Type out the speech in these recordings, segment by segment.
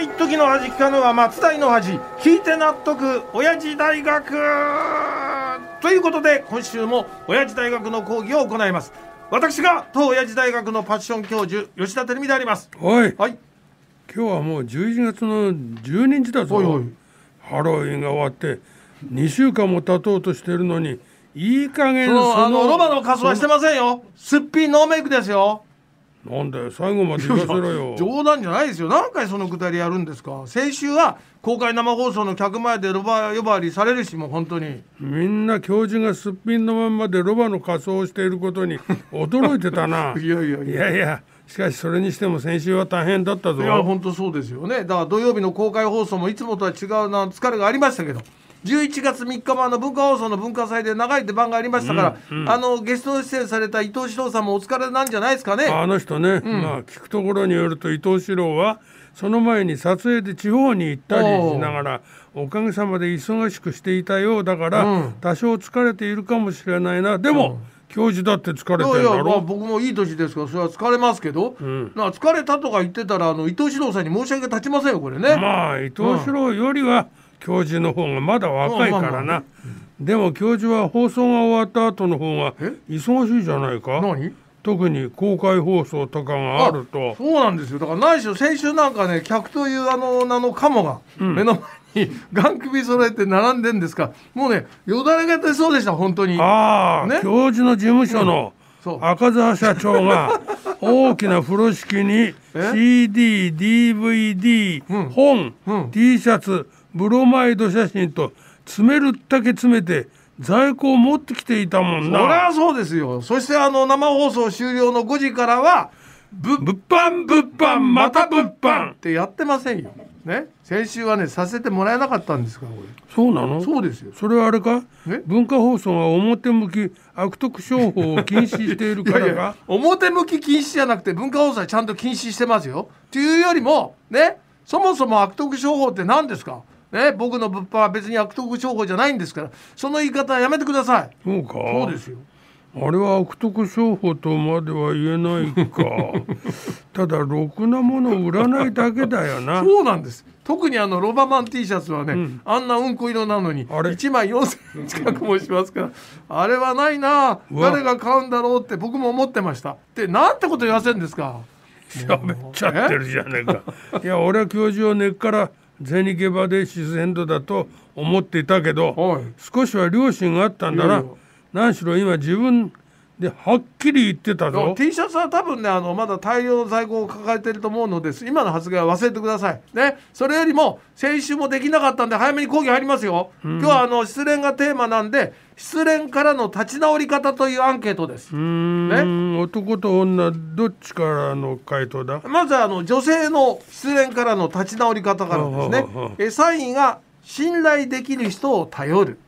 一時の恥聞かぬは松代の恥聞いて納得親父大学。ということで今週も親父大学の講義を行います。私が当親父大学のパッション教授吉田照美であります。おい。はい。今日はもう11月の12日だぞ。ハロウィンが終わって2週間も経とうとしてるのにいい加減そのあのロバの仮装はしてませんよ。すっぴんノーメイクですよなんだよ最後まで言わせろよ。冗談じゃないですよ。何回そのくだりやるんですか。先週は公開生放送の客前でロバ呼ばわりされるしもう本当に。みんな教授がすっぴんのまんまでロバの仮装をしていることに驚いてたな。いやいや。いやいや。しかしそれにしても先週は大変だったぞ。いや本当そうですよね。だから土曜日の公開放送もいつもとは違うな疲れがありましたけど11月3日もあの文化放送の文化祭で長い出番がありましたから、あのゲスト出演された伊藤四郎さんもお疲れなんじゃないですかね？あの人ね、まあ聞くところによると伊藤四郎はその前に撮影で地方に行ったりしながらおかげさまで忙しくしていたようだから、うん。多少疲れているかもしれないな。でも、教授だって疲れてるだいやいや、僕もいい年ですからそれは疲れますけど、ん。なんか疲れたとか言ってたらあの伊藤四郎さんに申し訳立ちませんよこれね、まあ伊藤四郎よりは教授の方がまだ若いからな。でも教授は放送が終わった後の方がえ？忙しいじゃないか。何？特に公開放送とかがあると。そうなんですよ。だから何しろ先週なんかね客というあの名のカモが目の前に ガン首揃えて並んでんですか。らもうねよだれが出そうでした本当に。ああ、ね？教授の事務所の赤澤社長が 大きな風呂敷に CD、DVD、うん。本、うん。T シャツ、ブロマイド写真と詰めるだけ詰めて在庫を持ってきていたもんそりな。ゃそうですよ。そしてあの生放送終了の5時からは物販物販また物販ってやってませんよ。ね？先週はねさせてもらえなかったんですからこそうなの？れそうですよ。それはあれか？え？文化放送が表向き悪徳商法を禁止しているからか？いやいや表向き禁止じゃなくて文化放送はちゃんと禁止してますよ。というよりもね？そもそも悪徳商法って何ですか？ね僕の物販は別に悪徳商法じゃないんですからその言い方はやめてください。そうかそうですよ。あれは悪徳商法とまでは言えないか ただろくなものを売らないだけだよなそうなんです。特にあのロバマン T シャツはね、あんなうんこ色なのにあれ1枚4,000円近くもしますからあれはないな誰が買うんだろうって僕も思ってました。でなんてこと言わせんですか。喋っちゃってるじゃねえかいや俺は教授を根っから銭ゲバで自然度だと思っていたけどはい。少しは良心があったんだな。何しろ今自分ではっきり言ってたぞ。T シャツは多分ねあのまだ大量の在庫を抱えてると思うのです。今の発言は忘れてください。ね。それよりも先週もできなかったんで早めに講義入りますよ、今日はあの失恋がテーマなんで失恋からの立ち直り方というアンケートです。うーん。男と女どっちからの回答だ？まずあの女性の失恋からの立ち直り方からですね。え3位が信頼できる人を頼る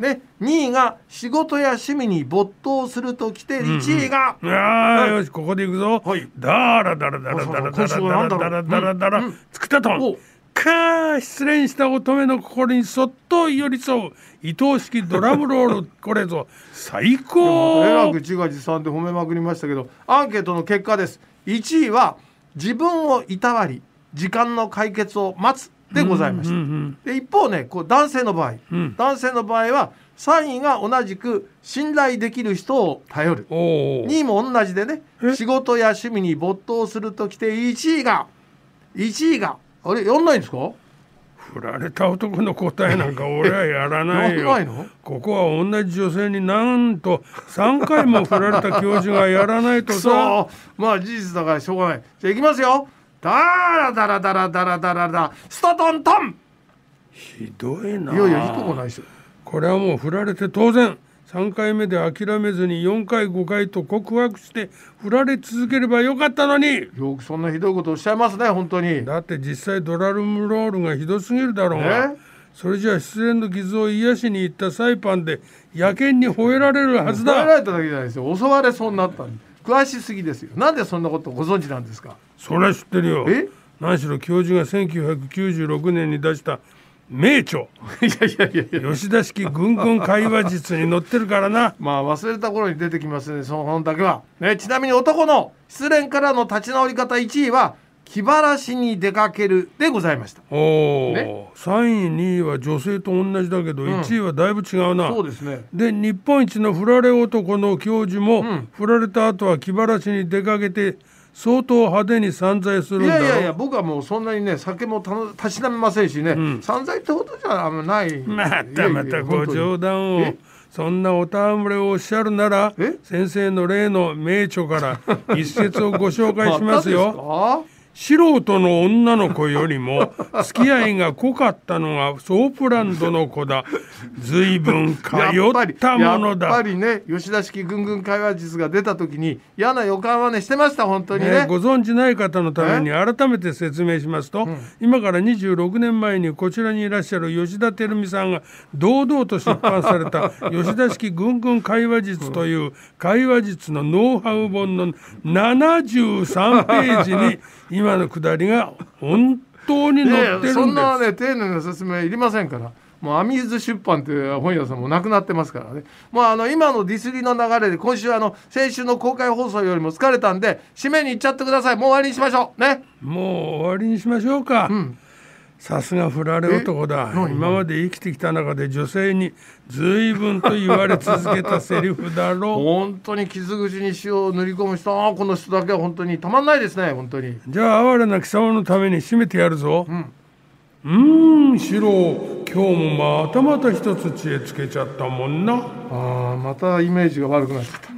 ね、2位が仕事や趣味に没頭するときて1位が、いやーよしここで行くぞ、はい。だらだらだらだらだらだらだらだらうんつくたとおんかー失恋した乙女の心にそっと寄り添う愛おしきドラムロールこれぞ最えら高く自画自賛で褒めまくりましたけどアンケートの結果です1位は自分をいたわり時間の解決を待つでございました、うんうんで一方ねこう男性の場合、うん。男性の場合は3位が同じく信頼できる人を頼る。おお2位も同じでねえ？仕事や趣味に没頭するときて1位が1位があれやんないんですか？振られた男の答えなんか 俺はやらないよ。ここは同じ女性になんと3回も振られた教授がやらないとさ。まあ事実だからしょうがない。じゃあいきますよダラダラダラダラダラダストトントン。ひどいな。いやいやいいとこないですよ。これはもう振られて当然。3回目で諦めずに4回5回と告白して振られ続ければよかったのに。よくそんなひどいことおっしゃいますね本当に。だって実際ドラムロールがひどすぎるだろうが。え？それじゃあ失恋の傷を癒しに行ったサイパンで野犬に吠えられるはずだ。怒られただけじゃないですよ。襲われそうになったんで。詳しすぎですよ。なんでそんなことご存知なんですか？それは知ってるよ。え？何しろ教授が1996年に出した名著。いやいやいやいや。吉田式軍軍会話術に載ってるからな。まあ忘れた頃に出てきますねその本だけは、ね、ちなみに男の失恋からの立ち直り方1位は気晴らしに出かけるでございました。おお、ね。3位2位は女性と同じだけど、1位はだいぶ違うな。そうですね。で日本一の振られ男の教授も、ん。振られた後は気晴らしに出かけて相当派手に散財するんだろいやいやいや僕はもうそんなにね酒もたしなめませんしね、散財ってほどじゃあんまない。またまたご冗談を。え？そんなお戯れをおっしゃるならえ？先生の例の名著から一節をご紹介しますよ。よ素人の女の子よりも 付き合いが濃かったのがソープランドの子だ。随分通ったものやっぱりね吉田式ぐんぐん会話術が出た時に嫌な予感はねしてました本当にね。ねご存知ない方のために改めて説明しますと、今から26年前にこちらにいらっしゃる吉田照美さんが堂々と出版された「吉田式ぐんぐん会話術」という会話術のノウハウ本の73ページに今 のくだりが本当に載ってるんです。やそんなね丁寧な説明いりませんから。もうアミーズ出版っていう本屋さんもなくなってますからね。もうあの今のディスりの流れで今週あの先週の公開放送よりも疲れたんで締めに行っちゃってください。もう終わりにしましょう。ね。もう終わりにしましょうか。んさすが振られ男だ。今まで生きてきた中で女性に随分と言われ続けたセリフだろう。本当に傷口に塩を塗り込む人。ああこの人だけは本当にたまんないですね本当に。じゃあ哀れな貴様のために締めてやるぞ。うーん四郎。今日もまたまた一つ知恵つけちゃったもんな。ああまたイメージが悪くなっちゃった